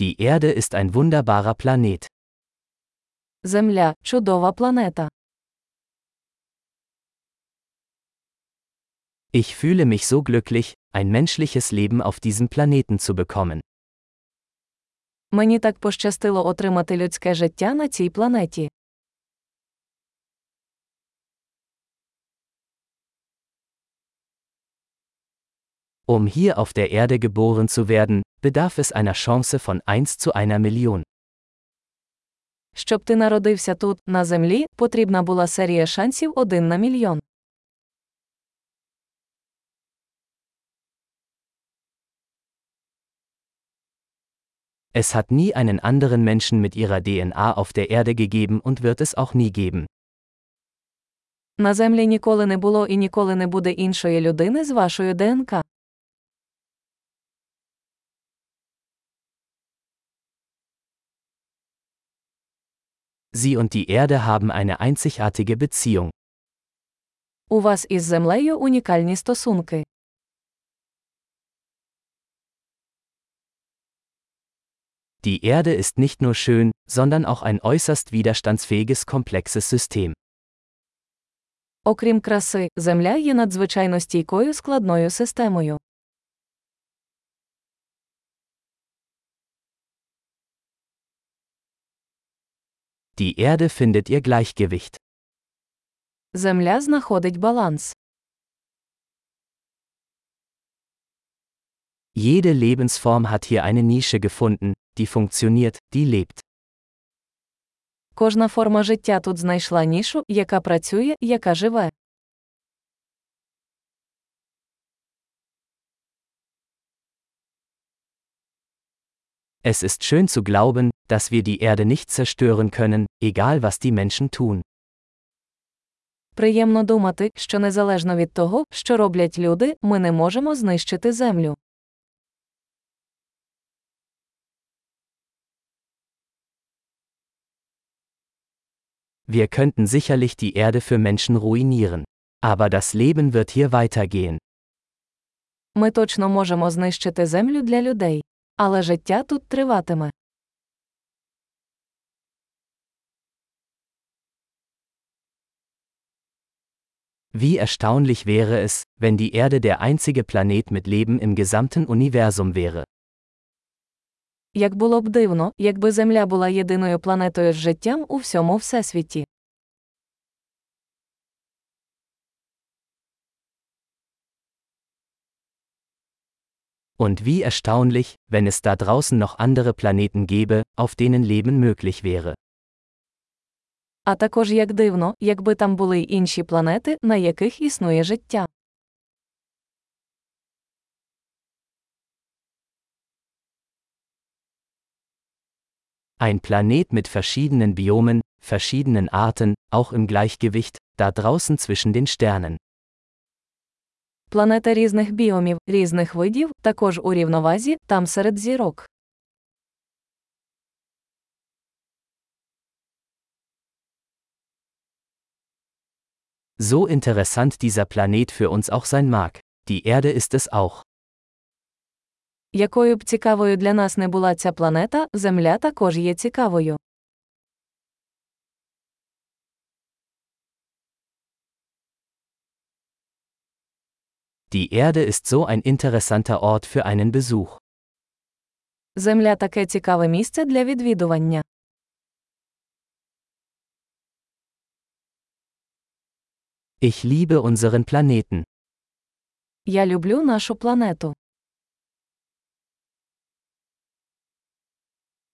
Die Erde ist ein wunderbarer Planet. Земля чудова планета. Ich fühle mich so glücklich, ein menschliches Leben auf diesem Planeten zu bekommen. Мені так пощастило отримати людське життя на цій планеті. Um hier auf der Erde geboren zu werden, bedarf es einer Chance von 1 zu einer Million. Щоб ти народився тут, на землі, потрібна була серія шансів один на мільйон. Es hat nie einen anderen Menschen mit ihrer DNA auf der Erde gegeben und wird es auch nie geben. На землі ніколи не було і ніколи не буде іншої людини з вашою ДНК. Sie und die Erde haben eine einzigartige Beziehung. У вас із землею унікальні стосунки. Die Erde ist nicht nur schön, sondern auch ein äußerst widerstandsfähiges komplexes System. Окрім краси, земля є надзвичайно стійкою складною системою. Die Erde findet ihr Gleichgewicht. Земля знаходить баланс. Jede Lebensform hat hier eine Nische gefunden, die funktioniert, die lebt. Кожна форма життя тут знайшла нішу, яка працює, яка живе. Es ist schön zu glauben, dass wir die Erde nicht zerstören können, egal was die Menschen tun. Приємно думати, що незалежно від того, що роблять люди, ми не можемо знищити землю. Wir könnten sicherlich die Erde für Menschen ruinieren. Aber das Leben wird hier weitergehen. Ми точно можемо знищити землю для людей. Але життя тут триватиме. Wie erstaunlich wäre es, wenn die Erde der einzige Planet mit Leben im gesamten Universum wäre. Як було б дивно, якби Земля була єдиною планетою з життям у всьому всесвіті. Und wie erstaunlich, wenn es da draußen noch andere Planeten gäbe, auf denen Leben möglich wäre. А також як дивно, якби там були й інші планети, на яких існує життя. Ein Planet mit verschiedenen Biomen, verschiedenen Arten, auch im Gleichgewicht, da draußen zwischen den Sternen. Планета різних біомів, різних видів, також у рівновазі, там серед зірок. So interessant dieser Planet für uns auch sein mag. Die Erde ist es auch. Якою б цікавою для нас не була ця планета, Земля також є цікавою. Die Erde ist so ein interessanter Ort für einen Besuch. Земля таке цікаве місце для відвідування. Ich liebe unseren Planeten. Я люблю нашу планету.